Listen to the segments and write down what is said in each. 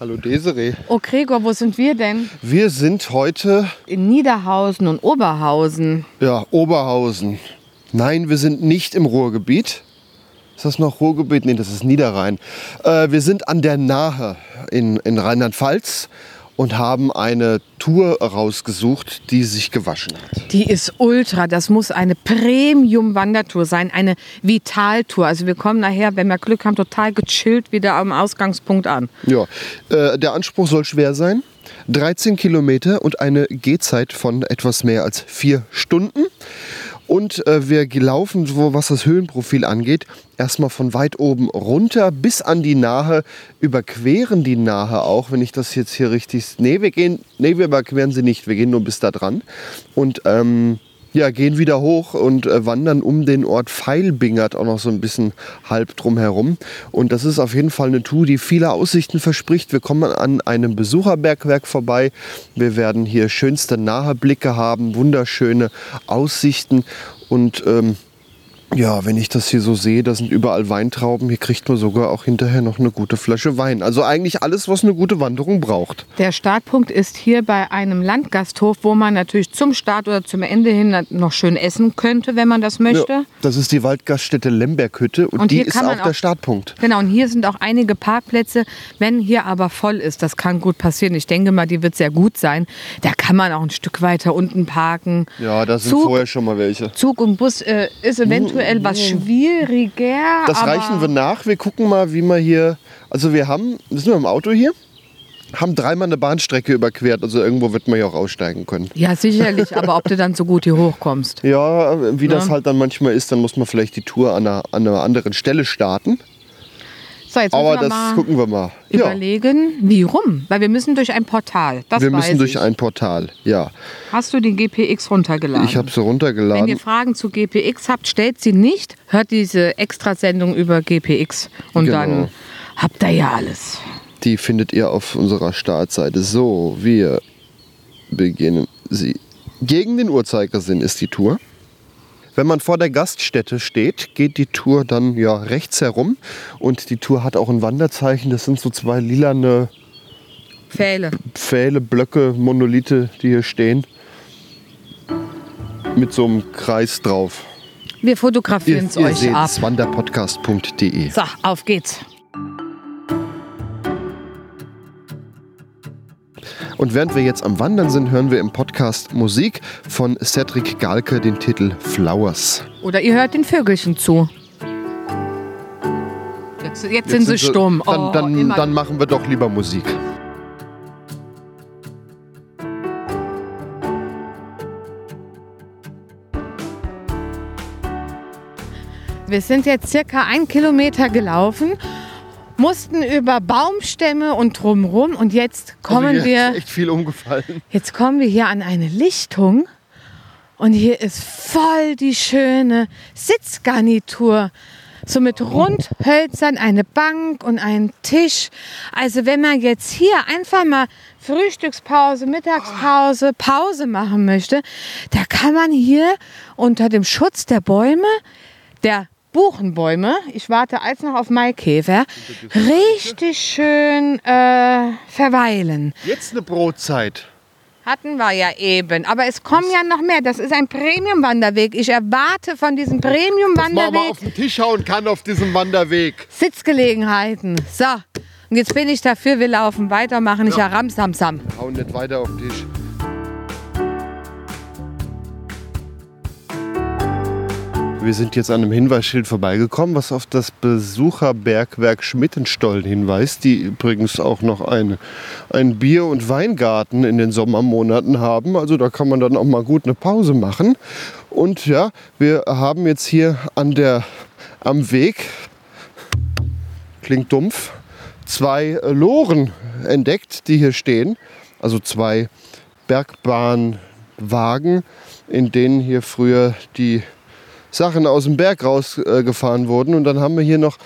Hallo Desiree. Oh Gregor, wo sind wir denn? Wir sind heute, In Niederhausen und Oberhausen. ja, Oberhausen. Nein, wir sind nicht im Ruhrgebiet. Ist das noch Ruhrgebiet? Nee, das ist Niederrhein. Äh, wir sind an der Nahe in, in Rheinland-Pfalz und haben eine Tour rausgesucht, die sich gewaschen hat. Die ist ultra. Das muss eine Premium-Wandertour sein, eine Vitaltour. Also wir kommen nachher, wenn wir Glück haben, total gechillt wieder am Ausgangspunkt an. Ja, äh, der Anspruch soll schwer sein. 13 Kilometer und eine Gehzeit von etwas mehr als vier Stunden. Und äh, wir laufen, so was das Höhenprofil angeht, erstmal von weit oben runter bis an die Nahe, überqueren die Nahe auch, wenn ich das jetzt hier richtig. Nee, wir gehen, nee, wir überqueren sie nicht, wir gehen nur bis da dran. Und ähm, ja, gehen wieder hoch und äh, wandern um den Ort Feilbingert auch noch so ein bisschen halb drum herum. Und das ist auf jeden Fall eine Tour, die viele Aussichten verspricht. Wir kommen an einem Besucherbergwerk vorbei. Wir werden hier schönste Naheblicke haben, wunderschöne Aussichten und ähm, ja, wenn ich das hier so sehe, da sind überall Weintrauben. Hier kriegt man sogar auch hinterher noch eine gute Flasche Wein. Also eigentlich alles, was eine gute Wanderung braucht. Der Startpunkt ist hier bei einem Landgasthof, wo man natürlich zum Start oder zum Ende hin noch schön essen könnte, wenn man das möchte. Ja, das ist die Waldgaststätte Lemberghütte und, Und die ist auch der Startpunkt. Genau, und hier sind auch einige Parkplätze. Wenn hier aber voll ist, das kann gut passieren. Ich denke mal, die wird sehr gut sein. Da kann man auch ein Stück weiter unten parken. Ja, da sind Zug- vorher schon mal welche. Zug und Bus äh, ist eventuell was schwieriger. Das reichen wir nach. Wir gucken mal, wie wir hier. Also wir haben, sind wir im Auto hier, haben dreimal eine Bahnstrecke überquert. Also irgendwo wird man ja auch aussteigen können. Ja, sicherlich, aber ob du dann so gut hier hochkommst. Ja, wie das Ja. halt dann manchmal ist, dann muss man vielleicht die Tour an einer, an einer anderen Stelle starten. So, jetzt Aber das gucken wir mal. Ja, überlegen, wie rum. Weil wir müssen durch ein Portal. Das wir müssen durch ich. ein Portal. Ja, Hast du den GPX runtergeladen? ich habe sie Wenn ihr runtergeladen. Fragen zu GPX habt, stellt sie nicht. Hört diese Extrasendung über GPX. Und Genau. dann habt ihr ja alles. Die findet ihr auf unserer Startseite. So, wir beginnen sie. Gegen den Uhrzeigersinn ist die Tour. Wenn man vor der Gaststätte steht, geht die Tour dann ja rechts herum. Und die Tour hat auch ein Wanderzeichen. Das sind so zwei lilane Pfähle. Pfähle, Blöcke, Monolithe, die hier stehen. Mit so einem Kreis drauf. Wir fotografieren es euch ab. wanderpodcast.de. So, auf geht's. Und während wir jetzt am Wandern sind, hören wir im Podcast Musik von Cedric Galke den Titel Flowers. Oder ihr hört den Vögelchen zu. Jetzt, jetzt, sind sie stumm. Dann, oh, dann, immer- dann machen wir doch lieber Musik. Wir sind jetzt circa ein Kilometer gelaufen, mussten über Baumstämme und drumrum und jetzt kommen also wir, ist echt viel umgefallen. jetzt kommen wir hier an eine Lichtung und hier ist voll die schöne Sitzgarnitur. So mit Rundhölzern, eine Bank und ein Tisch. Also wenn man jetzt hier einfach mal Frühstückspause, Mittagspause, Pause machen möchte, da kann man hier unter dem Schutz der Bäume, der Buchenbäume, ich warte als noch auf Maikäfer, richtig schön äh, verweilen. Jetzt eine Brotzeit. Hatten wir ja eben. Aber es kommen ja noch mehr. Das ist ein Premium-Wanderweg. Ich erwarte von diesem Was man mal Premium-Wanderweg auf den Tisch hauen kann auf diesem Wanderweg. Sitzgelegenheiten. So, und jetzt bin ich dafür, wir laufen weiter, machen nicht ja. Ramsamsam. Hauen nicht weiter auf den Tisch. Wir sind jetzt an einem Hinweisschild vorbeigekommen, was auf das Besucherbergwerk Schmittenstollen hinweist, die übrigens auch noch eine, einen Bier- und Weingarten in den Sommermonaten haben. Also da kann man dann auch mal gut eine Pause machen. Und ja, wir haben jetzt hier an der, am Weg, klingt dumpf, zwei Loren entdeckt, die hier stehen. Also zwei Bergbahnwagen, in denen hier früher die Sachen aus dem Berg rausgefahren wurden. Und dann haben wir hier noch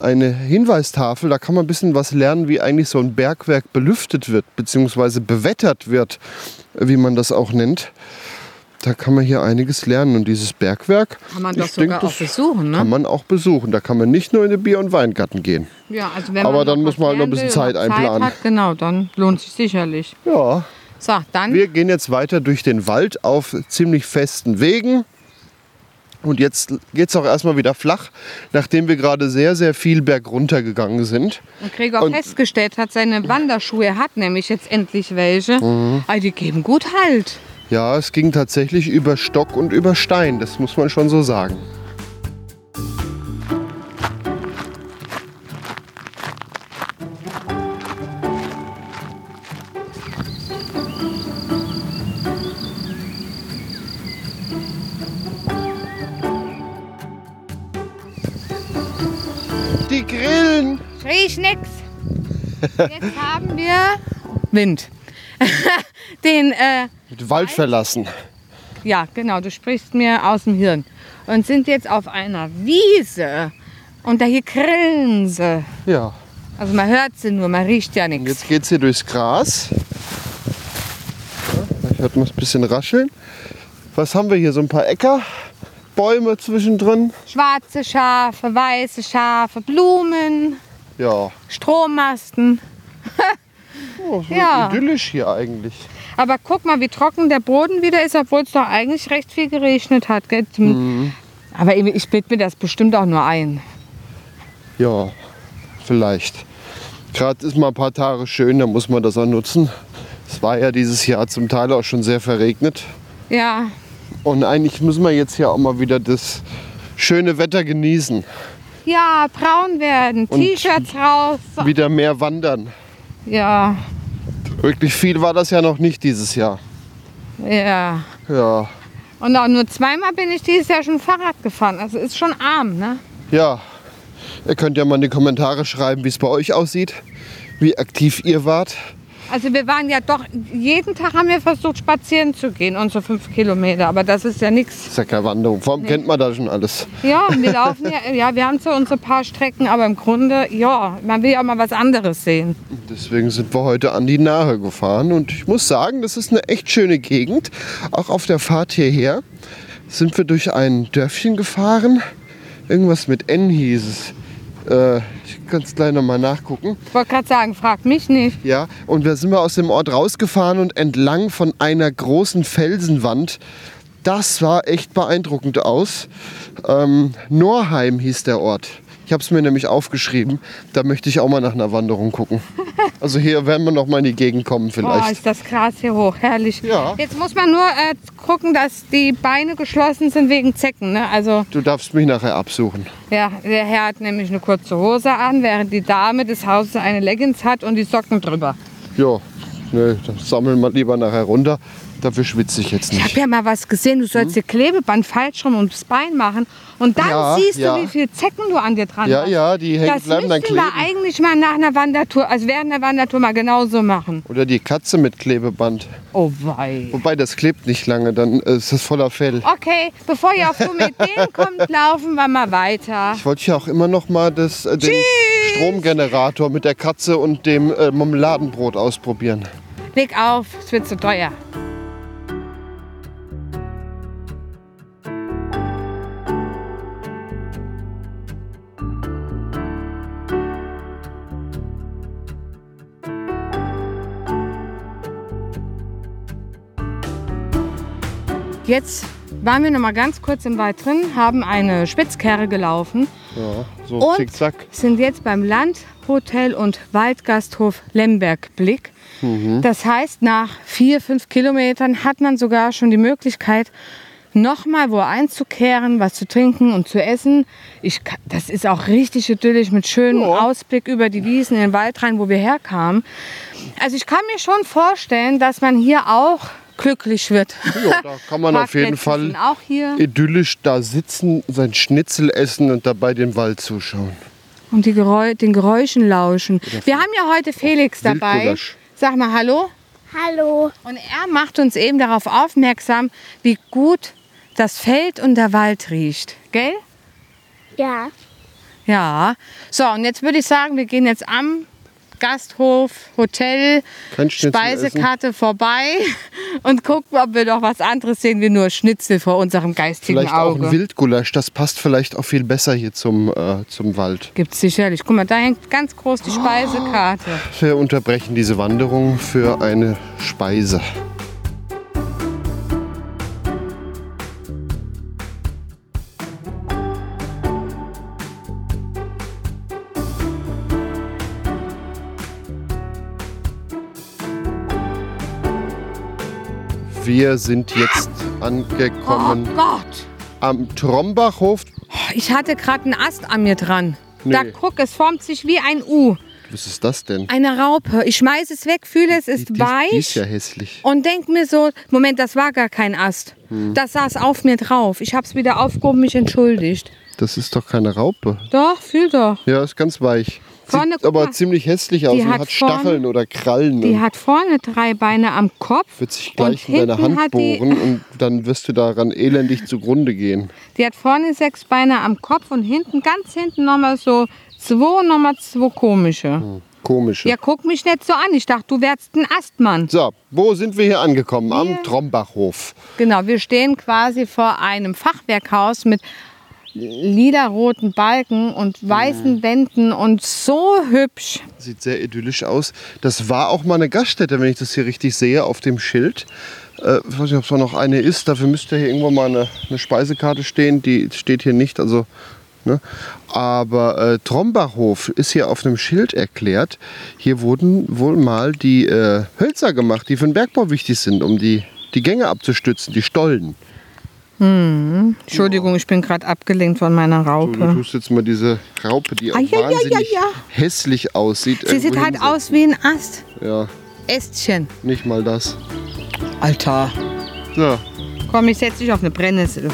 eine Hinweistafel. Da kann man ein bisschen was lernen, wie eigentlich so ein Bergwerk belüftet wird, beziehungsweise bewettert wird, wie man das auch nennt. Da kann man hier einiges lernen. Und dieses Bergwerk Kann man doch sogar denke, auch besuchen, ne? kann man auch besuchen. Da kann man nicht nur in den Bier- und Weingarten gehen. Ja, also wenn Aber dann muss man halt noch ein bisschen Zeit einplanen. hat, genau, dann lohnt sich sicherlich. Ja, So, dann wir gehen jetzt weiter durch den Wald auf ziemlich festen Wegen. Und jetzt geht es auch erstmal wieder flach, nachdem wir gerade sehr, sehr viel bergunter gegangen sind. Und Gregor Und- festgestellt hat, seine Wanderschuhe er hat nämlich jetzt endlich welche. Mhm. Aber die geben gut Halt. Ja, es ging tatsächlich über Stock und über Stein, das muss man schon so sagen. Ich nix. Jetzt haben wir Wind. Den, äh, Wald verlassen. ja, genau, du sprichst mir aus dem Hirn. Und sind jetzt auf einer Wiese. Und da hier grillen sie. Ja. Also man hört sie nur, man riecht ja nichts. jetzt geht es hier durchs Gras. Ja, vielleicht hört man es ein bisschen rascheln. Was haben wir hier? So ein paar Äcker, Bäume zwischendrin. Schwarze Schafe, weiße Schafe, Blumen, Ja, Strommasten. oh, so Ja. idyllisch hier eigentlich. Aber guck mal, wie trocken der Boden wieder ist, obwohl es doch eigentlich recht viel geregnet hat. Mhm. Aber ich ich bild mir das bestimmt auch nur ein. Ja, vielleicht. Gerade ist mal ein paar Tage schön, da muss man das auch nutzen. Es war ja dieses Jahr zum Teil auch schon sehr verregnet. Ja, Und eigentlich müssen wir jetzt hier auch mal wieder das schöne Wetter genießen. Ja, braun werden, T-Shirts raus. Wieder mehr wandern. Ja, Wirklich viel war das ja noch nicht dieses Jahr. ja. Ja, Und auch nur zweimal bin ich dieses Jahr schon Fahrrad gefahren. Also ist schon arm, ne? Ja, ihr könnt ja mal in die Kommentare schreiben, wie es bei euch aussieht, wie aktiv ihr wart. Also wir waren ja doch, jeden Tag haben wir versucht spazieren zu gehen, unsere fünf Kilometer. Aber das ist ja nichts. ist ja keine Wanderung. Warum kennt man da schon alles? Ja, wir laufen ja, ja, wir haben so unsere paar Strecken, aber im Grunde, ja, man will ja auch mal was anderes sehen. Deswegen sind wir heute an die Nahe gefahren und ich muss sagen, das ist eine echt schöne Gegend. Auch auf der Fahrt hierher sind wir durch ein Dörfchen gefahren. Irgendwas mit N hieß es. Äh, ich kann es gleich nochmal nachgucken. Ich wollte gerade sagen, frag mich nicht. Ja, und wir sind wir aus dem Ort rausgefahren und entlang von einer großen Felsenwand. Das war echt beeindruckend aus. Ähm, Norheim hieß der Ort. Ich habe es mir nämlich aufgeschrieben. Da möchte ich auch mal nach einer Wanderung gucken. Also hier werden wir noch mal in die Gegend kommen Oh, vielleicht. ist das Gras hier hoch, herrlich. Ja. Jetzt muss man nur äh, gucken, dass die Beine geschlossen sind wegen Zecken. Ne? Also Du darfst mich nachher absuchen. ja, der Herr hat nämlich eine kurze Hose an, während die Dame des Hauses eine Leggings hat und die Socken drüber. Ja, ne, dann sammeln wir lieber nachher runter. Dafür schwitze ich jetzt Ich habe nicht. ja mal was gesehen, du sollst dir Klebeband falsch rum ums Bein machen und dann Hm? Ja, siehst ja. du, wie viele Zecken du an dir dran Ja, hast. ja, die hängen, Das bleiben dann müssten wir kleben. eigentlich mal nach einer Wandertour, also während der Wandertour mal genauso machen. Oder die Katze mit Klebeband. Oh wei. Wobei, das klebt nicht lange, dann ist das voller Fell. Okay, bevor ihr auf dumme Ideen kommt, laufen wir mal weiter. Ich wollte ja auch immer noch mal das, äh, den Stromgenerator mit der Katze und dem äh, Marmeladenbrot ausprobieren. Leg auf, es wird zu teuer. Jetzt waren wir noch mal ganz kurz im Wald drin, haben eine Spitzkehre gelaufen Ja, so Und? zickzack. sind jetzt beim Landhotel und Waldgasthof Lemberg-Blick. Das heißt, nach vier, fünf Kilometern hat man sogar schon die Möglichkeit, nochmal wo einzukehren, was zu trinken und zu essen. Ich, das ist auch richtig idyllisch mit schönem Ja. Ausblick über die Wiesen in den Wald rein, wo wir herkamen. Also ich kann mir schon vorstellen, dass man hier auch glücklich wird. Ja, da kann man auf jeden Fall sind auch hier. idyllisch da sitzen, sein Schnitzel essen und dabei den Wald zuschauen. Und die Geräu den Geräuschen lauschen. Wir haben ja heute Felix dabei. Sag mal Hallo. Hallo. Und er macht uns eben darauf aufmerksam, wie gut das Feld und der Wald riecht. Gell? Ja. Ja. So, und jetzt würde ich sagen, wir gehen jetzt am Gasthof, Hotel, Speisekarte vorbei und gucken, ob wir noch was anderes sehen wie nur Schnitzel vor unserem geistigen Vielleicht auch Auge. ein Wildgulasch, das passt vielleicht auch viel besser hier zum, äh, zum Wald. Gibt's sicherlich. Guck mal, da hängt ganz groß die Speisekarte. Wir unterbrechen diese Wanderung für eine Speise. Wir sind jetzt Oh angekommen Gott! am Trombachhof. Ich hatte gerade einen Ast an mir dran. Nee. Da guck, es formt sich wie ein U. Was ist das denn? Eine Raupe. Ich schmeiß es weg, fühle es ist die, weich. die ist ja hässlich. und denk mir so, Moment, das war gar kein Ast. Hm. Das saß auf mir drauf. Ich hab's wieder aufgehoben, mich entschuldigt. Das ist doch keine Raupe. Doch, fühl doch. Ja, ist ganz weich. Vorne, Sieht aber mal. ziemlich hässlich aus und hat hat vorne- Stacheln oder Krallen. Die hat vorne drei Beine am Kopf. wird sich gleich in deine Hand hat die- bohren und dann wirst du daran elendig zugrunde gehen. Die hat vorne sechs Beine am Kopf und hinten, ganz hinten nochmal so zwei, nochmal zwei komische. Komische. Ja, guck mich nicht so an. Ich dachte, du wärst ein Astmann. So, wo sind wir hier angekommen? Am Trombachhof. Genau, wir stehen quasi vor einem Fachwerkhaus mit lilaroten Balken und weißen Wänden und so hübsch. Sieht sehr idyllisch aus. Das war auch mal eine Gaststätte, wenn ich das hier richtig sehe, auf dem Schild. Äh, ich weiß nicht, ob es noch eine ist. Dafür müsste hier irgendwo mal eine, eine Speisekarte stehen. Die steht hier nicht. Also, ne? Aber äh, Trombachhof ist hier auf einem Schild erklärt. Hier wurden wohl mal die äh, Hölzer gemacht, die für den Bergbau wichtig sind, um die, die Gänge abzustützen, die Stollen. Entschuldigung, ich bin gerade abgelenkt von meiner Du, du Raupe. tust jetzt mal diese Raupe, die auch Ah, ja, ja, wahnsinnig ja, ja. hässlich aussieht. Sie sieht halt hinsetzen. aus wie ein Ast. Ja, Ästchen. nicht mal das. Alter. So, Komm, ich setze dich auf eine Brennnessel.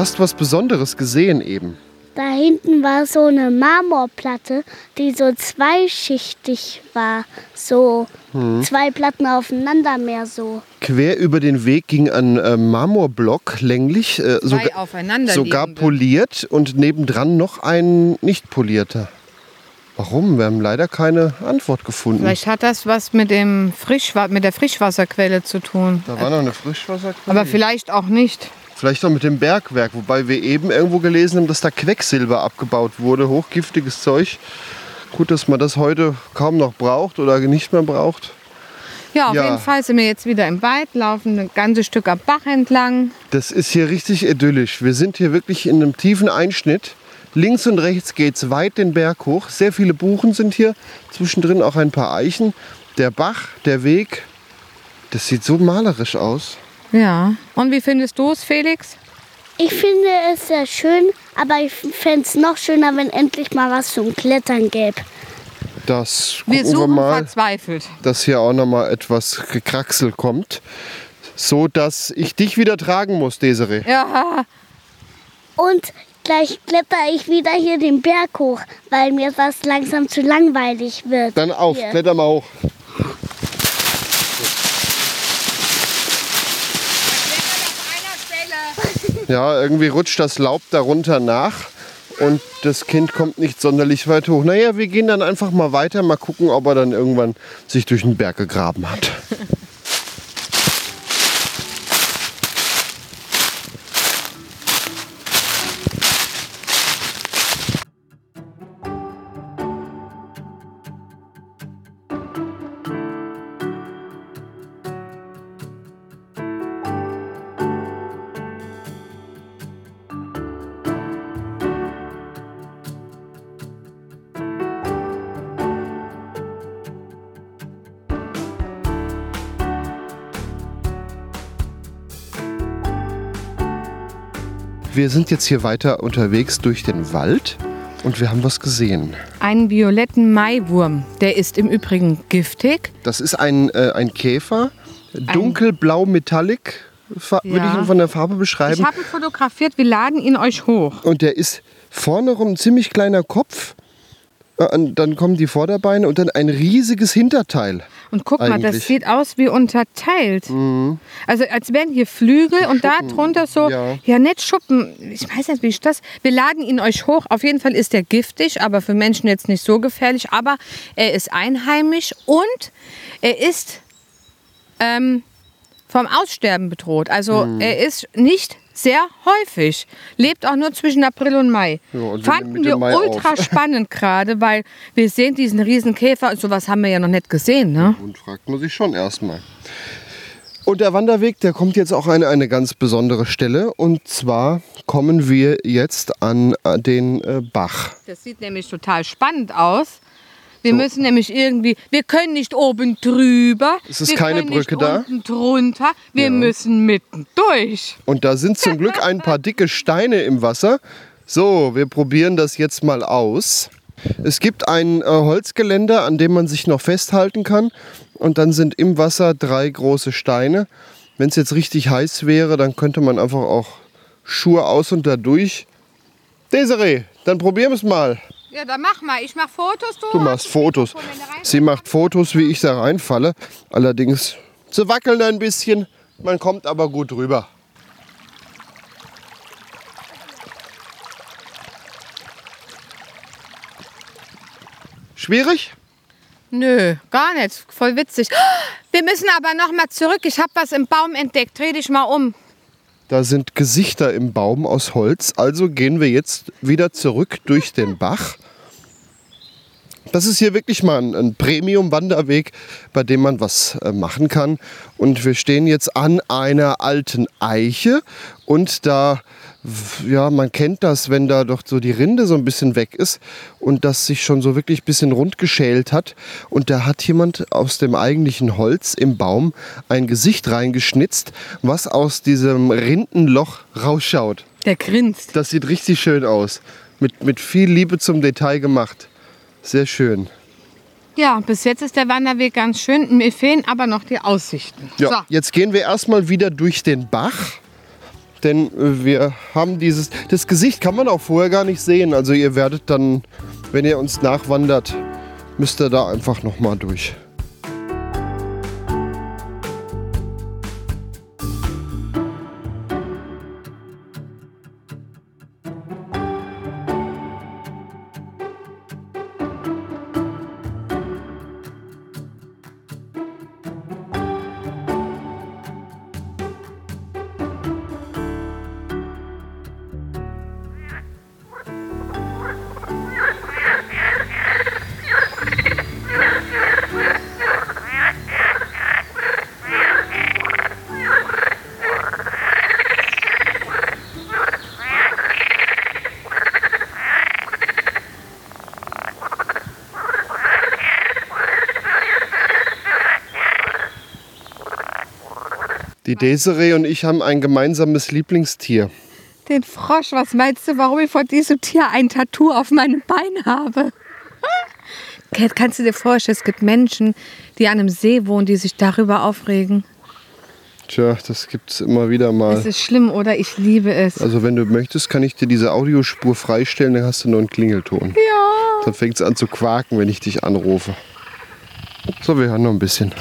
Hast was Besonderes gesehen eben. Da hinten war so eine Marmorplatte, die so zweischichtig war. So zwei Platten aufeinander mehr so. Quer über den Weg ging ein äh, Marmorblock länglich, äh, Zwei sogar, aufeinander sogar poliert und nebendran noch ein nicht polierter. Warum? Wir haben leider keine Antwort gefunden. Vielleicht hat das was mit, dem Frischwa mit der Frischwasserquelle zu tun. Da war noch eine Frischwasserquelle. Aber vielleicht auch nicht. Vielleicht auch mit dem Bergwerk, wobei wir eben irgendwo gelesen haben, dass da Quecksilber abgebaut wurde, hochgiftiges Zeug. Gut, dass man das heute kaum noch braucht oder nicht mehr braucht. Ja, auf Ja. jeden Fall sind wir jetzt wieder im Wald, laufen ein ganzes Stück am Bach entlang. Das ist hier richtig idyllisch. Wir sind hier wirklich in einem tiefen Einschnitt. Links und rechts geht es weit den Berg hoch. Sehr viele Buchen sind hier. Zwischendrin auch ein paar Eichen. Der Bach, der Weg. Das sieht so malerisch aus. Ja. Und wie findest du es, Felix? Ich finde es sehr schön, aber ich fände es noch schöner, wenn endlich mal was zum Klettern gäbe. Das Wir gucken wir suchen mal, verzweifelt. dass hier auch noch mal etwas Gekraxel kommt. So dass ich dich wieder tragen muss, Desiree. Ja, Und gleich kletter ich wieder hier den Berg hoch, weil mir das langsam zu langweilig wird. Dann auf, Hier. kletter mal hoch. Ja, irgendwie rutscht das Laub darunter nach. und das Kind kommt nicht sonderlich weit hoch. Naja, wir gehen dann einfach mal weiter, mal gucken, ob er dann irgendwann sich durch den Berg gegraben hat. Wir sind jetzt hier weiter unterwegs durch den Wald und wir haben was gesehen. Einen violetten Maiwurm. Der ist im Übrigen giftig. Das ist ein, äh, ein Käfer, dunkelblau metallic, fa- würde ich Ja. ihn von der Farbe beschreiben. Ich habe ihn fotografiert. Wir laden ihn euch hoch. Und der ist vorne rum ein ziemlich kleiner Kopf. Äh, und Dann kommen die Vorderbeine und dann ein riesiges Hinterteil. Und guck mal, Eigentlich. Mhm. das sieht aus wie unterteilt. Also als wären hier Flügel und da drunter so, ja. ja. nicht Schuppen. Ich weiß nicht, wie ich das. Wir laden ihn euch hoch. Auf jeden Fall ist er giftig, aber für Menschen jetzt nicht so gefährlich. Aber er ist einheimisch und er ist ähm, vom Aussterben bedroht. Also Mhm. er ist nicht sehr häufig. Lebt auch nur zwischen April und Mai. Ja, nehmen Fanden wir Mai ultra auf. spannend gerade, weil wir sehen diesen riesen Käfer. Sowas haben wir ja noch nicht gesehen, ne? Und fragt man sich schon erstmal. Und der Wanderweg, der kommt jetzt auch an eine ganz besondere Stelle. Und zwar kommen wir jetzt an äh, den äh, Bach. Das sieht nämlich total spannend aus. Wir müssen nämlich irgendwie, wir können nicht oben drüber. Es ist wir keine können Brücke nicht da. unten drunter. Wir müssen mitten durch. Und da sind zum Glück ein paar dicke Steine im Wasser. So, wir probieren das jetzt mal aus. Es gibt ein äh, Holzgeländer, an dem man sich noch festhalten kann. Und dann sind im Wasser drei große Steine. Wenn es jetzt richtig heiß wäre, dann könnte man einfach auch Schuhe aus und da durch. Desiree, dann probieren wir es mal. Ja, dann mach mal. Ich mach Fotos. Du, Du machst Fotos. Sie macht Fotos, wie ich da reinfalle. Allerdings, sie wackeln ein bisschen. Man kommt aber gut rüber. Schwierig? Nö, gar nicht. Voll witzig. Wir müssen aber noch mal zurück. Ich habe was im Baum entdeckt. Dreh dich mal um. Da sind Gesichter im Baum aus Holz. Also gehen wir jetzt wieder zurück durch den Bach. Das ist hier wirklich mal ein, ein Premium-Wanderweg, bei dem man was äh, machen kann. Und wir stehen jetzt an einer alten Eiche. Und da, ja, man kennt das, wenn da doch so die Rinde so ein bisschen weg ist und das sich schon so wirklich ein bisschen rund geschält hat. Und da hat jemand aus dem eigentlichen Holz im Baum ein Gesicht reingeschnitzt, was aus diesem Rindenloch rausschaut. Der grinst. Das sieht richtig schön aus. Mit, mit viel Liebe zum Detail gemacht. Sehr schön. Ja, bis jetzt ist der Wanderweg ganz schön. Mir fehlen aber noch die Aussichten. Ja, So. jetzt gehen wir erstmal wieder durch den Bach. Denn äh, wir haben dieses. Das Gesicht kann man auch vorher gar nicht sehen. Also ihr werdet dann, wenn ihr uns nachwandert, müsst ihr da einfach nochmal durch. Die Desiree und ich haben ein gemeinsames Lieblingstier. Den Frosch, was meinst du, warum ich von diesem Tier ein Tattoo auf meinem Bein habe? Kannst du dir vorstellen, es gibt Menschen, die an einem See wohnen, die sich darüber aufregen? Tja, das gibt es immer wieder mal. Es ist schlimm oder ich liebe es. Also wenn du möchtest, kann ich dir diese Audiospur freistellen, dann hast du nur einen Klingelton. Ja. Dann fängt es an zu quaken, wenn ich dich anrufe. So, wir hören noch ein bisschen.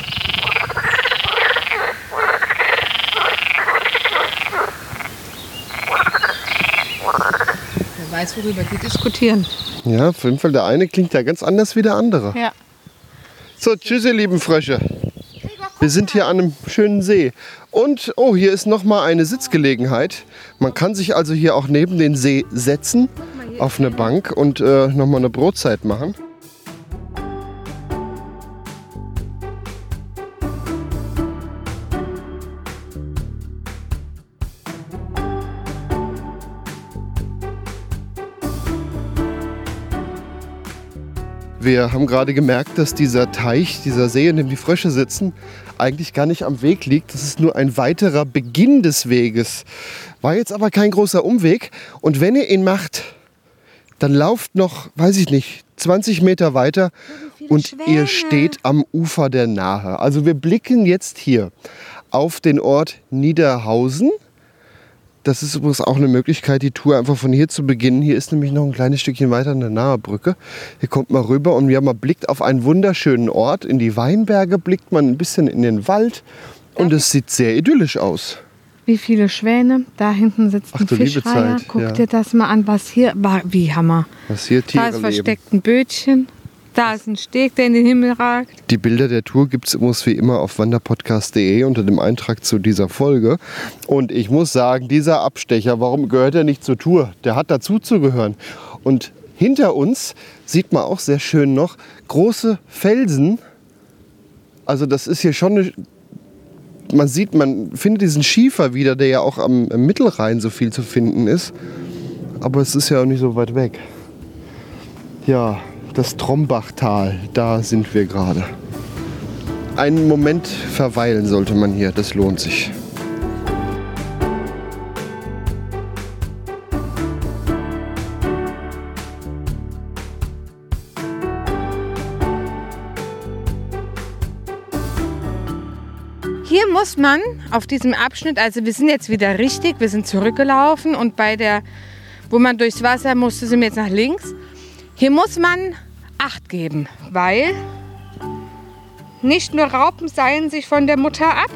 Worüber die diskutieren. Ja, auf jeden Fall, der eine klingt ja ganz anders wie der andere. Ja. So, tschüss, ihr lieben Frösche. Wir sind hier an einem schönen See. Und, oh, hier ist nochmal eine Sitzgelegenheit. Man kann sich also hier auch neben den See setzen, auf eine Bank und äh, nochmal eine Brotzeit machen. Wir haben gerade gemerkt, dass dieser Teich, dieser See, in dem die Frösche sitzen, eigentlich gar nicht am Weg liegt. Das ist nur ein weiterer Beginn des Weges. War jetzt aber kein großer Umweg. Und wenn ihr ihn macht, dann lauft noch, weiß ich nicht, 20 Meter weiter und ihr steht am Ufer der Nahe. Also wir blicken jetzt hier auf den Ort Niederhausen. Das ist übrigens auch eine Möglichkeit, die Tour einfach von hier zu beginnen. Hier ist nämlich noch ein kleines Stückchen weiter eine nahe Brücke. Hier kommt man rüber und ja, man blickt auf einen wunderschönen Ort. In die Weinberge blickt man ein bisschen in den Wald und es sieht sehr idyllisch aus. Wie viele Schwäne. Da hinten sitzt Ach ein Fischreiher. Zeit, Guck ja. dir das mal an, was hier war. Wie Hammer. Was hier Tiere Da ist versteckt ein Bötchen. Da ist ein Steg, der in den Himmel ragt. Die Bilder der Tour gibt es übrigens wie immer auf wanderpodcast.de unter dem Eintrag zu dieser Folge. Und ich muss sagen, dieser Abstecher, warum gehört er nicht zur Tour? Der hat dazu zu gehören. Und hinter uns sieht man auch sehr schön noch große Felsen. Also das ist hier schon eine man sieht, man findet diesen Schiefer wieder, der ja auch am Mittelrhein so viel zu finden ist. Aber es ist ja auch nicht so weit weg. Ja, das Trombachtal, da sind wir gerade. Einen Moment verweilen sollte man hier, das lohnt sich. Hier muss man auf diesem Abschnitt, also wir sind jetzt wieder richtig, wir sind zurückgelaufen und bei der, wo man durchs Wasser musste, sind wir jetzt nach links. Hier muss man Acht geben, weil nicht nur Raupen seilen sich von der Mutter ab,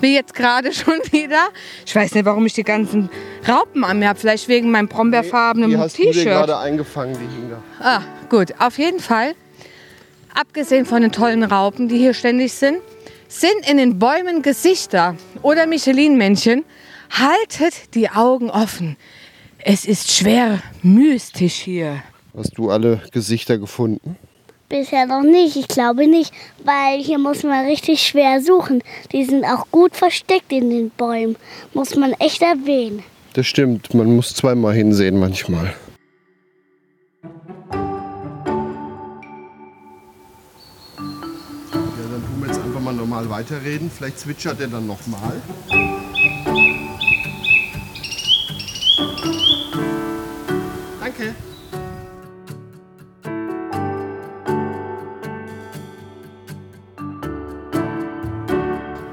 wie jetzt gerade schon wieder. Ich weiß nicht, warum ich die ganzen Raupen an mir habe, vielleicht wegen meinem brombeerfarbenen Die hast du dir T-Shirt. gerade eingefangen, die hing da. Ah, gut. Auf jeden Fall, abgesehen von den tollen Raupen, die hier ständig sind, sind in den Bäumen Gesichter oder Michelin-Männchen. Haltet die Augen offen. Es ist schwer mystisch hier. Hast du alle Gesichter gefunden? Bisher noch nicht, ich glaube nicht, weil hier muss man richtig schwer suchen. Die sind auch gut versteckt in den Bäumen, muss man echt erwähnen. Das stimmt, man muss zweimal hinsehen manchmal. Ja, dann tun wir jetzt einfach mal normal weiterreden. Vielleicht zwitschert er dann nochmal. Danke.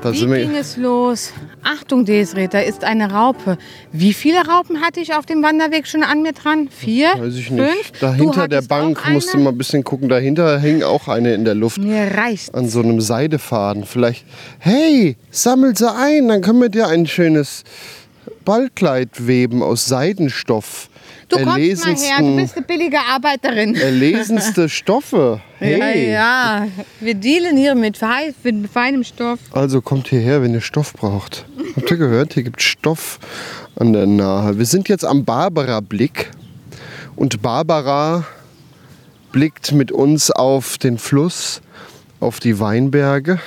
Da Wie ging es los? Achtung, Desiree, da ist eine Raupe. Wie viele Raupen hatte ich auf dem Wanderweg schon an mir dran? Vier? Weiß ich Fünf? nicht. Dahinter der Bank musste mal ein bisschen gucken. Dahinter hing auch eine in der Luft. Mir reicht. An so einem Seidefaden. Vielleicht, hey, sammel sie ein, dann können wir dir ein schönes Ballkleid weben aus Seidenstoff. Du kommst mal her, du bist eine billige Arbeiterin. erlesenste Stoffe. Hey. Ja, ja. Wir dealen hier mit, mit feinem Stoff. Also kommt hierher, wenn ihr Stoff braucht. Habt ihr gehört? Hier gibt Stoff an der Nahe. Wir sind jetzt am Barbara-Blick. Und Barbara blickt mit uns auf den Fluss, auf die Weinberge.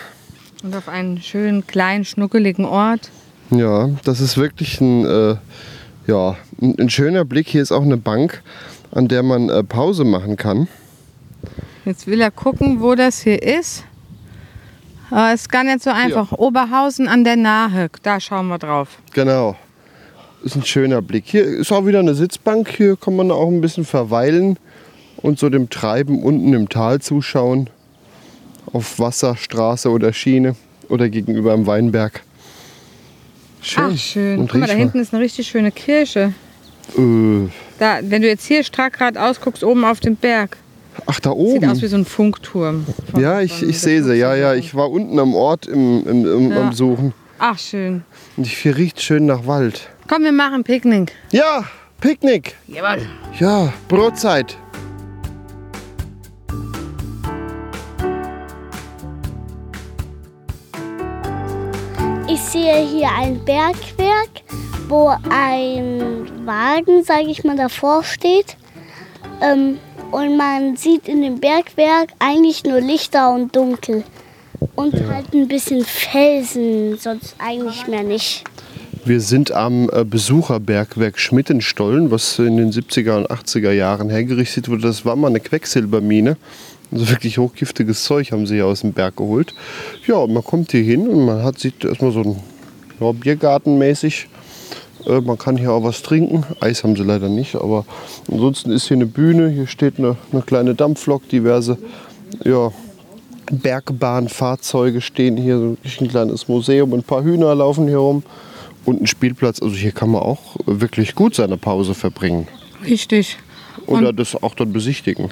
Und auf einen schönen, kleinen, schnuckeligen Ort. Ja, das ist wirklich ein, äh, ja, ein, ein schöner Blick. Hier ist auch eine Bank, an der man äh, Pause machen kann. Jetzt will er gucken, wo das hier ist. Aber es ist gar nicht so einfach. Oberhausen an der Nahe, da schauen wir drauf. Genau. Ist ein schöner Blick. Hier ist auch wieder eine Sitzbank. Hier kann man auch ein bisschen verweilen und so dem Treiben unten im Tal zuschauen. Auf Wasser, Straße oder Schiene oder gegenüber am Weinberg. Schön. Ach, schön. Und Guck mal, da hinten ist eine richtig schöne Kirche. Äh, Da, wenn du jetzt hier stark geradeaus guckst, oben auf dem Berg. ach, da Sieht oben. aus wie so ein Funkturm. Ja, ich, ich sehe sie. Ja, ja. Ich war unten am Ort im, im, im, Ja. am Suchen. Ach, schön. Und hier riecht schön nach Wald. Komm, wir machen Picknick. Ja, Picknick. Jawohl. Ja, Brotzeit. Sehe hier ein Bergwerk, wo ein Wagen, sage ich mal, davor steht. Ähm, und man sieht in dem Bergwerk eigentlich nur Lichter und Dunkel. Und halt ein bisschen Felsen, sonst eigentlich mehr nicht. Wir sind am äh, Besucherbergwerk Schmittenstollen, was in den 70er und 80er Jahren hergerichtet wurde. Das war mal eine Quecksilbermine. Also wirklich hochgiftiges Zeug haben sie hier aus dem Berg geholt. Ja, und man kommt hier hin und man hat, sieht erstmal so ein ja, Biergarten mäßig. Äh, man kann hier auch was trinken. Eis haben sie leider nicht, aber ansonsten ist hier eine Bühne. Hier steht eine, eine kleine Dampflok, diverse ja, Bergbahnfahrzeuge stehen hier. So ein kleines Museum. Ein paar Hühner laufen hier rum. Und ein Spielplatz. Also hier kann man auch wirklich gut seine Pause verbringen. Richtig. Oder das auch dann besichtigen.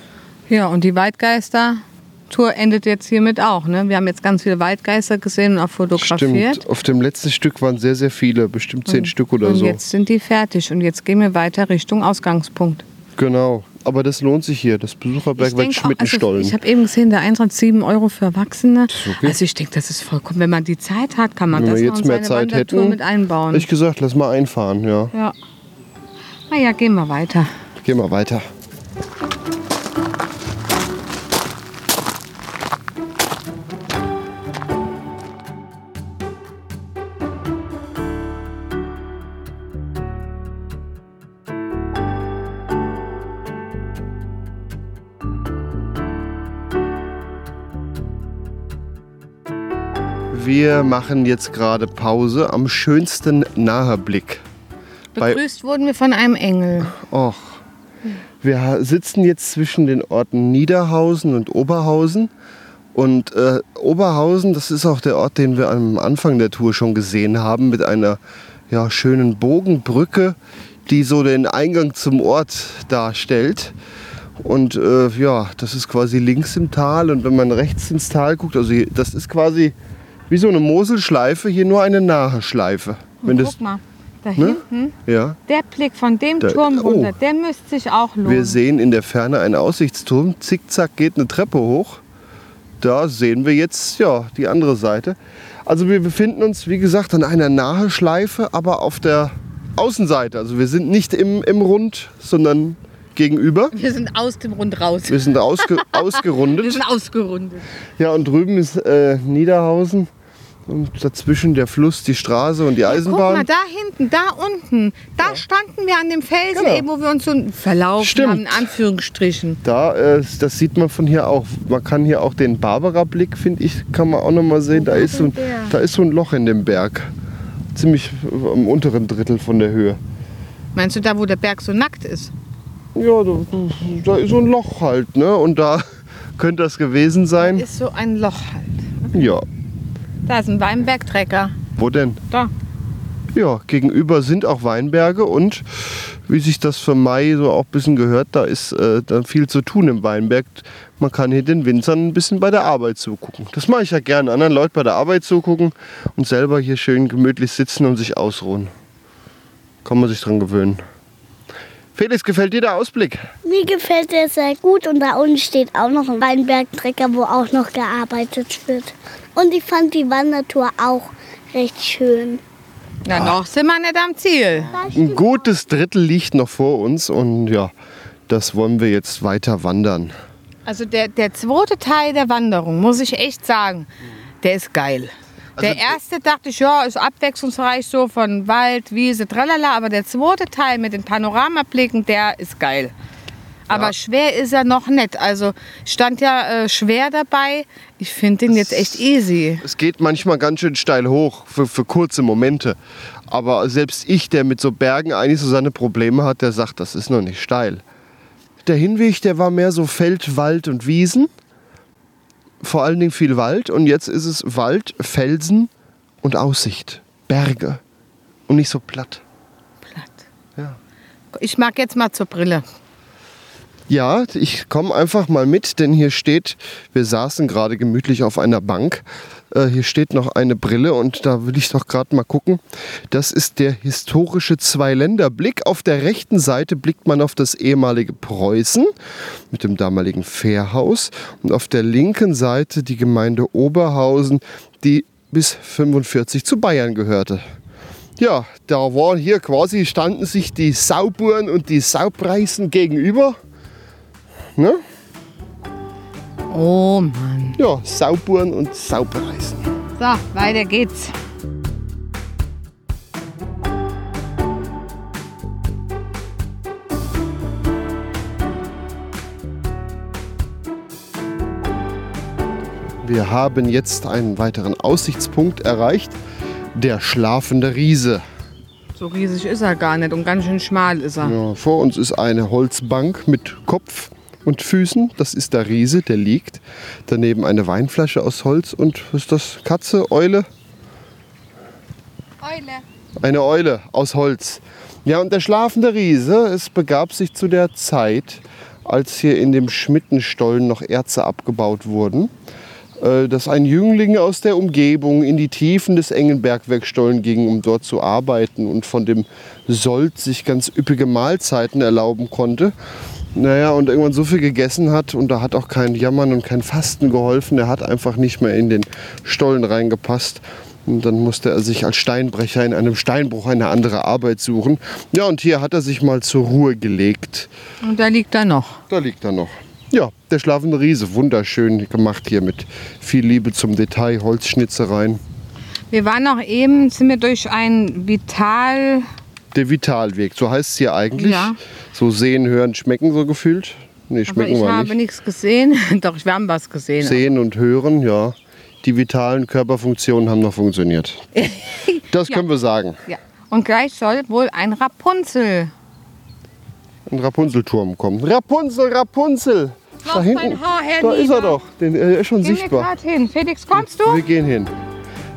Ja, und die Waldgeister-Tour endet jetzt hiermit auch. Ne? Wir haben jetzt ganz viele Waldgeister gesehen und auch fotografiert. Stimmt. Auf dem letzten Stück waren sehr, sehr viele. Bestimmt zehn Stück oder und so. jetzt sind die fertig und jetzt gehen wir weiter Richtung Ausgangspunkt. Genau. Aber das lohnt sich hier. Das Besucherbergwerk denk auch- Schmittenstollen. Also ich habe eben gesehen, der Eintritt 7 Euro für Erwachsene. okay. Also ich denke, das ist vollkommen. Wenn man die Zeit hat, kann man Wenn das wir jetzt mehr Zeit hätten, mit einbauen. ich gesagt, lass mal einfahren. Ja. ja. Na ja, gehen wir weiter. Gehen wir weiter. Wir machen jetzt gerade Pause am schönsten Naherblick. Begrüßt wurden wir von einem Engel. Och. Wir sitzen jetzt zwischen den Orten Niederhausen und Oberhausen. Und äh, Oberhausen, das ist auch der Ort, den wir am Anfang der Tour schon gesehen haben, mit einer ja, schönen Bogenbrücke, die so den Eingang zum Ort darstellt. Und äh, ja, das ist quasi links im Tal. Und wenn man rechts ins Tal guckt, also das ist quasi wie so eine Moselschleife, hier nur eine nahe Schleife. Wenn das, Guck mal, da Ne? hinten, ja. der Blick von dem Da- Turm oh. runter, der müsste sich auch lohnen. Wir sehen in der Ferne einen Aussichtsturm. Zickzack geht eine Treppe hoch. Da sehen wir jetzt ja die andere Seite. Also wir befinden uns, wie gesagt, an einer nahe Schleife, aber auf der Außenseite. Also wir sind nicht im, im Rund, sondern gegenüber. wir sind aus dem Rund raus. Wir sind ausge, Wir ausgerundet. sind ausgerundet. Ja, und drüben ist äh, Niederhausen. Und dazwischen der Fluss, die Straße und die Guck mal, Eisenbahn. da hinten, da unten, da standen wir an dem Felsen, Genau. eben, wo wir uns so verlaufen Stimmt. haben, in Anführungsstrichen. Da, äh, das sieht man von hier auch. Man kann hier auch den Barbara-Blick, finde ich, kann man auch noch mal sehen. Da ist, so ein, da ist so ein Loch in dem Berg. Ziemlich am unteren Drittel von der Höhe. Meinst du da, wo der Berg so nackt ist? Ja, da, da ist so ein Loch halt, ne? Und da könnte das gewesen sein. Ist so ein Loch halt. Ja. Da ist ein Weinbergtrecker. Wo denn? Da. Ja, gegenüber sind auch Weinberge und wie sich das für Mai so auch ein bisschen gehört, da ist äh, dann viel zu tun im Weinberg. Man kann hier den Winzern ein bisschen bei der Arbeit zugucken. Das mache ich ja gerne, anderen Leuten bei der Arbeit zugucken und selber hier schön gemütlich sitzen und sich ausruhen. Kann man sich dran gewöhnen. Felix, gefällt dir der Ausblick? Mir gefällt der sehr gut und da unten steht auch noch ein Weinbergtrecker, wo auch noch gearbeitet wird. Und ich fand die Wandertour auch recht schön. Na, noch sind wir nicht am Ziel. Ein gutes Drittel liegt noch vor uns und ja, das wollen wir jetzt weiter wandern. Also der, der zweite Teil der Wanderung, muss ich echt sagen, der ist geil. Der erste dachte ich, ja, ist abwechslungsreich so von Wald, Wiese, tralala. Aber der zweite Teil mit den Panoramablicken, der ist geil. Aber schwer ist er noch nicht. Also stand ja äh, schwer dabei. Ich finde den jetzt echt easy. Es geht manchmal ganz schön steil hoch für, für kurze Momente. Aber selbst ich, der mit so Bergen eigentlich so seine Probleme hat, der sagt, das ist noch nicht steil. Der Hinweg, der war mehr so Feld, Wald und Wiesen. Vor allen Dingen viel Wald. Und jetzt ist es Wald, Felsen und Aussicht. Berge. Und nicht so platt. Platt. Ja. Ich mag jetzt mal zur Brille. Ja, ich komme einfach mal mit, denn hier steht, wir saßen gerade gemütlich auf einer Bank. Äh, hier steht noch eine Brille und da will ich doch gerade mal gucken. Das ist der historische Zweiländerblick. Auf der rechten Seite blickt man auf das ehemalige Preußen mit dem damaligen Fährhaus und auf der linken Seite die Gemeinde Oberhausen, die bis 45 zu Bayern gehörte. Ja, da waren hier quasi, standen sich die Sauburen und die Saupreisen gegenüber. Ne? Oh Mann. Ja, Sauburen und Saupreisen. So, weiter geht's. Wir haben jetzt einen weiteren Aussichtspunkt erreicht. Der schlafende Riese. So riesig ist er gar nicht und ganz schön schmal ist er. Ja, vor uns ist eine Holzbank mit Kopf und Füßen. Das ist der Riese, der liegt. Daneben eine Weinflasche aus Holz und was ist das? Katze, Eule? Eule. Eine Eule aus Holz. Ja, und der schlafende Riese, es begab sich zu der Zeit, als hier in dem Schmittenstollen noch Erze abgebaut wurden, äh, dass ein Jüngling aus der Umgebung in die Tiefen des engen Bergwerkstollen ging, um dort zu arbeiten und von dem Sold sich ganz üppige Mahlzeiten erlauben konnte. Naja, und irgendwann so viel gegessen hat und da hat auch kein Jammern und kein Fasten geholfen. Er hat einfach nicht mehr in den Stollen reingepasst. Und dann musste er sich als Steinbrecher in einem Steinbruch eine andere Arbeit suchen. Ja, und hier hat er sich mal zur Ruhe gelegt. Und da liegt er noch. Da liegt er noch. Ja, der schlafende Riese, wunderschön gemacht hier mit viel Liebe zum Detail, Holzschnitzereien. Wir waren noch eben, sind wir durch ein Vital. Der Vitalweg, so heißt es hier eigentlich. Ja. So sehen, hören, schmecken so gefühlt. Nee, Aber schmecken ich wir habe nicht. nichts gesehen. Doch, wir haben was gesehen. Sehen und hören, ja. Die vitalen Körperfunktionen haben noch funktioniert. Das Ja. können wir sagen. Ja. Und gleich soll wohl ein Rapunzel. Ein Rapunzelturm kommen. Rapunzel, Rapunzel! Lauf da hinten, da ist er doch. Den, er ist schon Gehen wir sichtbar. gerade hin. Felix, kommst du? Wir gehen hin.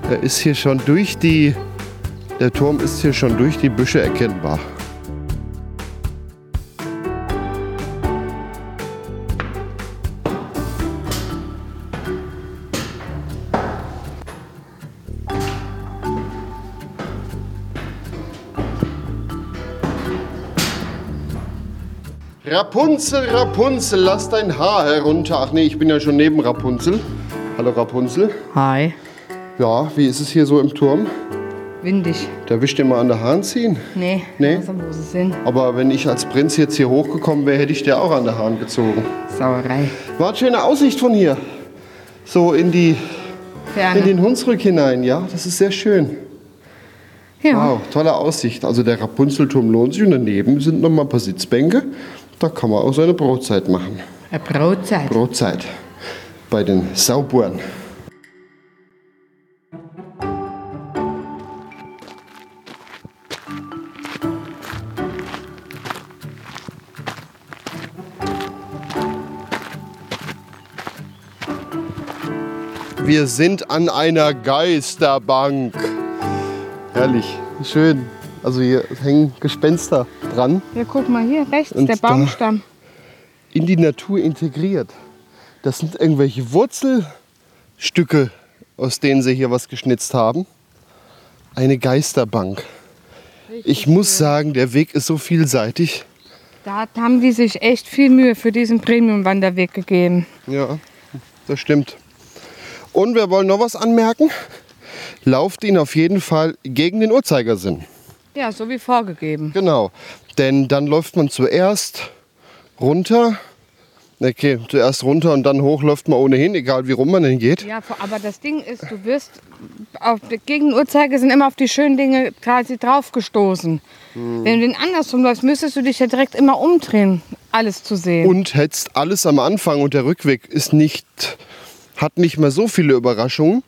Er ist hier schon durch die. Der Turm ist hier schon durch die Büsche erkennbar. Rapunzel, Rapunzel, lass dein Haar herunter. Ach nee, ich bin ja schon neben Rapunzel. Hallo Rapunzel. Hi. Ja, wie ist es hier so im Turm? Windig. Da wischt mal an der Hahn ziehen. Nee, Nee? langsam, wo sie sind. Aber wenn ich als Prinz jetzt hier hochgekommen wäre, hätte ich dir auch an der Hahn gezogen. Sauerei. War eine schöne Aussicht von hier. So in, die, Ferne. in den Hunsrück hinein, ja, das ist sehr schön. ja. Wow, tolle Aussicht. Also der Rapunzelturm lohnt sich und daneben sind noch mal ein paar Sitzbänke. Da kann man auch seine Brotzeit machen. Eine Brotzeit. Brotzeit bei den Sauburen. Wir sind an einer Geisterbank. Herrlich, schön. Also hier hängen Gespenster dran. Ja, guck mal hier rechts, Und der Baumstamm. in die Natur integriert. Das sind irgendwelche Wurzelstücke, aus denen sie hier was geschnitzt haben. Eine Geisterbank. Ich muss sagen, der Weg ist so vielseitig. Da haben die sich echt viel Mühe für diesen Premium-Wanderweg gegeben. Ja, das stimmt. Und wir wollen noch was anmerken. Lauft ihn auf jeden Fall gegen den Uhrzeigersinn. Ja, so wie vorgegeben. Genau. Denn dann läuft man zuerst runter. Okay, zuerst runter und dann hoch läuft man ohnehin, egal wie rum man denn geht. Ja, aber das Ding ist, du wirst auf, gegen den Uhrzeigersinn immer auf die schönen Dinge quasi draufgestoßen. Hm. Wenn du den andersrum läufst, müsstest du dich ja direkt immer umdrehen, alles zu sehen. und hättest alles am Anfang und der Rückweg ist nicht, hat nicht mehr so viele Überraschungen.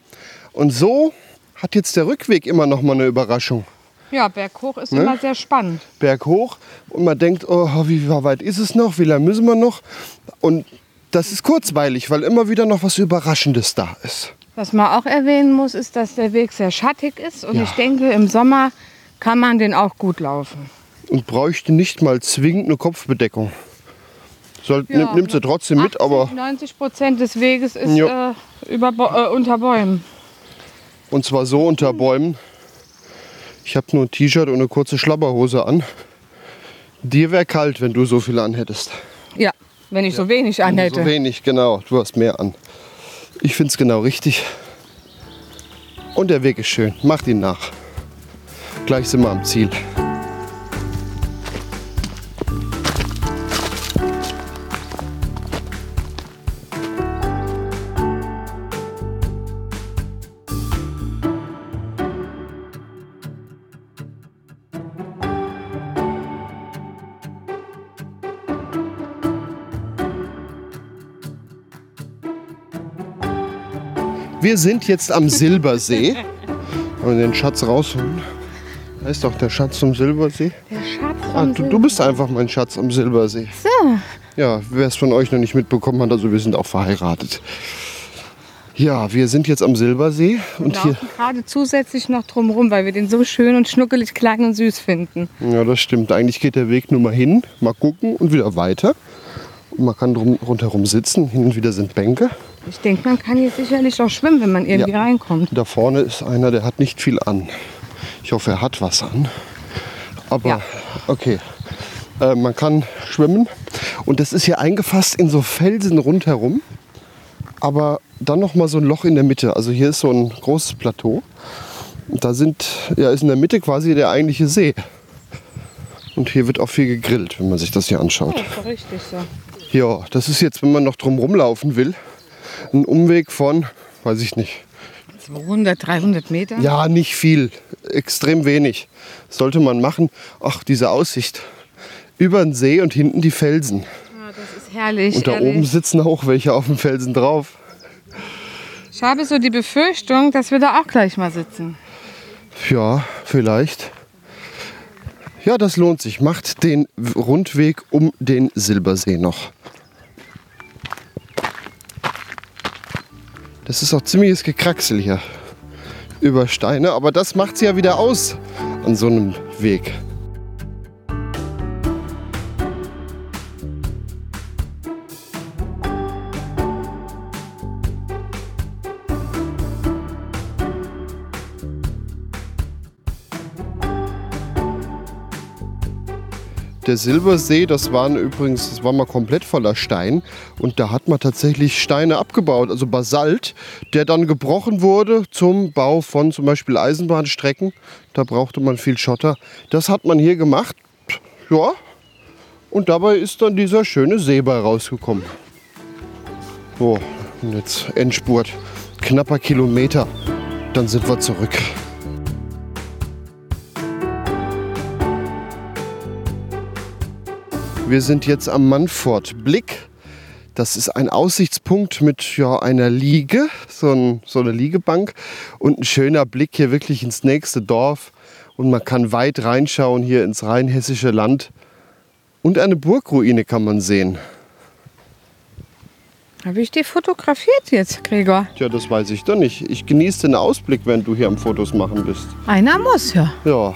Und so hat jetzt der Rückweg immer noch mal eine Überraschung. ja, berghoch ist Ne? immer sehr spannend. Berg hoch und man denkt, oh, wie weit ist es noch, wie lange müssen wir noch? Und das ist kurzweilig, weil immer wieder noch was Überraschendes da ist. Was man auch erwähnen muss, ist, dass der Weg sehr schattig ist. Und Ja. ich denke, im Sommer kann man den auch gut laufen. Und bräuchte nicht mal zwingend eine Kopfbedeckung. Soll, nimm, nimmt sie trotzdem mit, 80, aber 90 Prozent des Weges ist äh, über, äh, unter Bäumen. und zwar so unter Bäumen. Ich habe nur ein T-Shirt und eine kurze Schlabberhose an. Dir wäre kalt, wenn du so viel anhättest. Ja, wenn ich so wenig anhätte. So wenig, genau. Du hast mehr an. Ich finde es genau richtig. Und der Weg ist schön. Macht ihn nach. Gleich sind wir am Ziel. Wir sind jetzt am Silbersee. Wollen wir den Schatz rausholen? Da ist doch der Schatz zum Silbersee. Der Schatz Ah, vom du, du bist einfach mein Schatz am Silbersee. So, Ja, wer es von euch noch nicht mitbekommen hat, also wir sind auch verheiratet. Ja, wir sind jetzt am Silbersee und wir hier. laufen gerade zusätzlich noch drumherum, weil wir den so schön und schnuckelig klein und süß finden. Ja, das stimmt. Eigentlich geht der Weg nur mal hin, mal gucken und wieder weiter. Und man kann drum, rundherum sitzen. Hin und wieder sind Bänke. Ich denke, man kann hier sicherlich auch schwimmen, wenn man irgendwie Ja. reinkommt. Da vorne ist einer, der hat nicht viel an. Ich hoffe, er hat was an. Aber Ja. okay. Äh, man kann schwimmen. Und das ist hier eingefasst in so Felsen rundherum. Aber dann noch mal so ein Loch in der Mitte. Also hier ist so ein großes Plateau. Und da sind, ja, ist in der Mitte quasi der eigentliche See. Und hier wird auch viel gegrillt, wenn man sich das hier anschaut. Das ist doch richtig so. Ja, das ist jetzt, wenn man noch drum rumlaufen will, ein Umweg von, weiß ich nicht, 200, 300 Meter? ja, nicht viel, extrem wenig. Sollte man machen. Ach, diese Aussicht. Über den See und hinten die Felsen. Ja, das ist herrlich. Und da ehrlich. oben sitzen auch welche auf dem Felsen drauf. Ich habe so die Befürchtung, dass wir da auch gleich mal sitzen. Ja, vielleicht. Ja, das lohnt sich. Macht den Rundweg um den Silbersee noch. Das ist auch ziemliches Gekraxel hier über Steine, aber das macht es ja wieder aus an so einem Weg. Der Silbersee, das waren übrigens, das war mal komplett voller Stein und da hat man tatsächlich Steine abgebaut, also Basalt, der dann gebrochen wurde zum Bau von zum Beispiel Eisenbahnstrecken. Da brauchte man viel Schotter. Das hat man hier gemacht, ja, und dabei ist dann dieser schöne See rausgekommen. So, und jetzt Endspurt, knapper Kilometer, dann sind wir zurück. Wir sind jetzt am Manfort Blick. Das ist ein Aussichtspunkt mit ja, einer Liege, so, ein, so eine Liegebank und ein schöner Blick hier wirklich ins nächste Dorf. Und man kann weit reinschauen hier ins rheinhessische Land. Und eine Burgruine kann man sehen. Habe ich die fotografiert jetzt, Gregor? Tja, das weiß ich doch nicht. Ich genieße den Ausblick, wenn du hier am Fotos machen bist. Einer muss ja. Ja.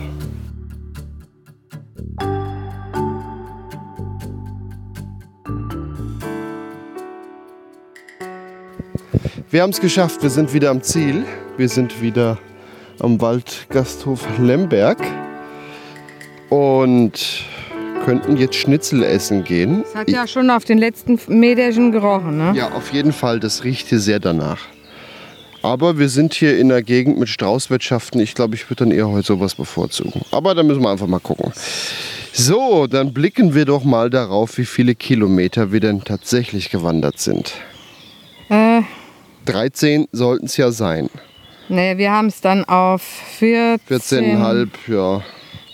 Wir haben es geschafft. Wir sind wieder am Ziel. Wir sind wieder am Waldgasthof Lemberg und könnten jetzt Schnitzel essen gehen. Das hat ja schon auf den letzten Meterchen gerochen, ne? Ja, auf jeden Fall. Das riecht hier sehr danach. Aber wir sind hier in der Gegend mit Straußwirtschaften. Ich glaube, ich würde dann eher heute sowas bevorzugen. Aber da müssen wir einfach mal gucken. So, dann blicken wir doch mal darauf, wie viele Kilometer wir denn tatsächlich gewandert sind. Äh, 13 sollten es ja sein. nee, wir haben es dann auf 14 14,5, ja.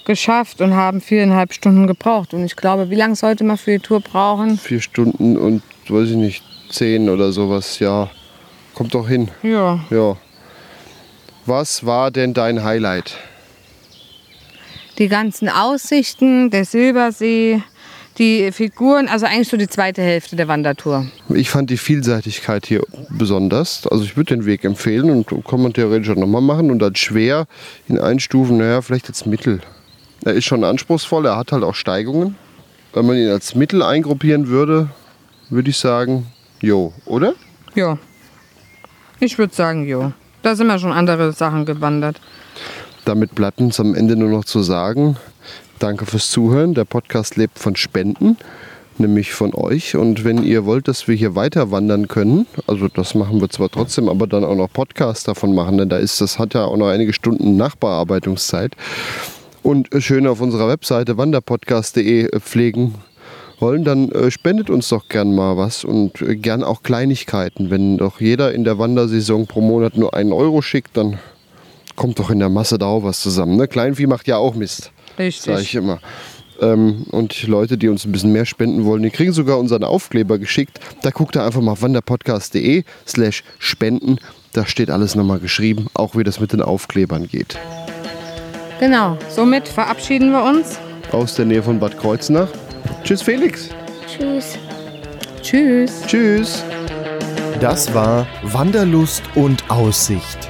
geschafft und haben viereinhalb Stunden gebraucht. Und ich glaube, wie lange sollte man für die Tour brauchen? Vier Stunden und, weiß ich nicht, 10 oder sowas, ja. Kommt doch hin, Ja, ja. Was war denn dein Highlight? die ganzen Aussichten, der Silbersee, die Figuren, also eigentlich so die zweite Hälfte der Wandertour. Ich fand die Vielseitigkeit hier besonders. Also ich würde den Weg empfehlen und kann man theoretisch auch nochmal machen. Und als schwer in Einstufen, naja, vielleicht jetzt mittel. Er ist schon anspruchsvoll, er hat halt auch Steigungen. Wenn man ihn als mittel eingruppieren würde, würde ich sagen, jo, oder? Ja. Ich würde sagen, jo. Da sind wir schon andere Sachen gewandert. Damit bleibt uns am Ende nur noch zu sagen, danke fürs Zuhören. Der Podcast lebt von Spenden, nämlich von euch. Und wenn ihr wollt, dass wir hier weiter wandern können, also das machen wir zwar trotzdem, aber dann auch noch Podcasts davon machen, denn da ist das hat ja auch noch einige Stunden Nachbearbeitungszeit. Und schön auf unserer Webseite wanderpodcast.de pflegen wollen, dann äh, spendet uns doch gern mal was und äh, gern auch Kleinigkeiten. Wenn doch jeder in der Wandersaison pro Monat nur einen Euro schickt, dann kommt doch in der Masse da auch was zusammen. Ne? Kleinvieh macht ja auch Mist, Richtig. sage ich immer. Ähm, und Leute, die uns ein bisschen mehr spenden wollen, die kriegen sogar unseren Aufkleber geschickt. Da guckt ihr einfach mal auf wanderpodcast.de slash spenden. Da steht alles nochmal geschrieben, auch wie das mit den Aufklebern geht. Genau. Somit verabschieden wir uns. Aus der Nähe von Bad Kreuznach. Tschüss Felix. Tschüss. Tschüss. Tschüss. Das war Wanderlust und Aussicht.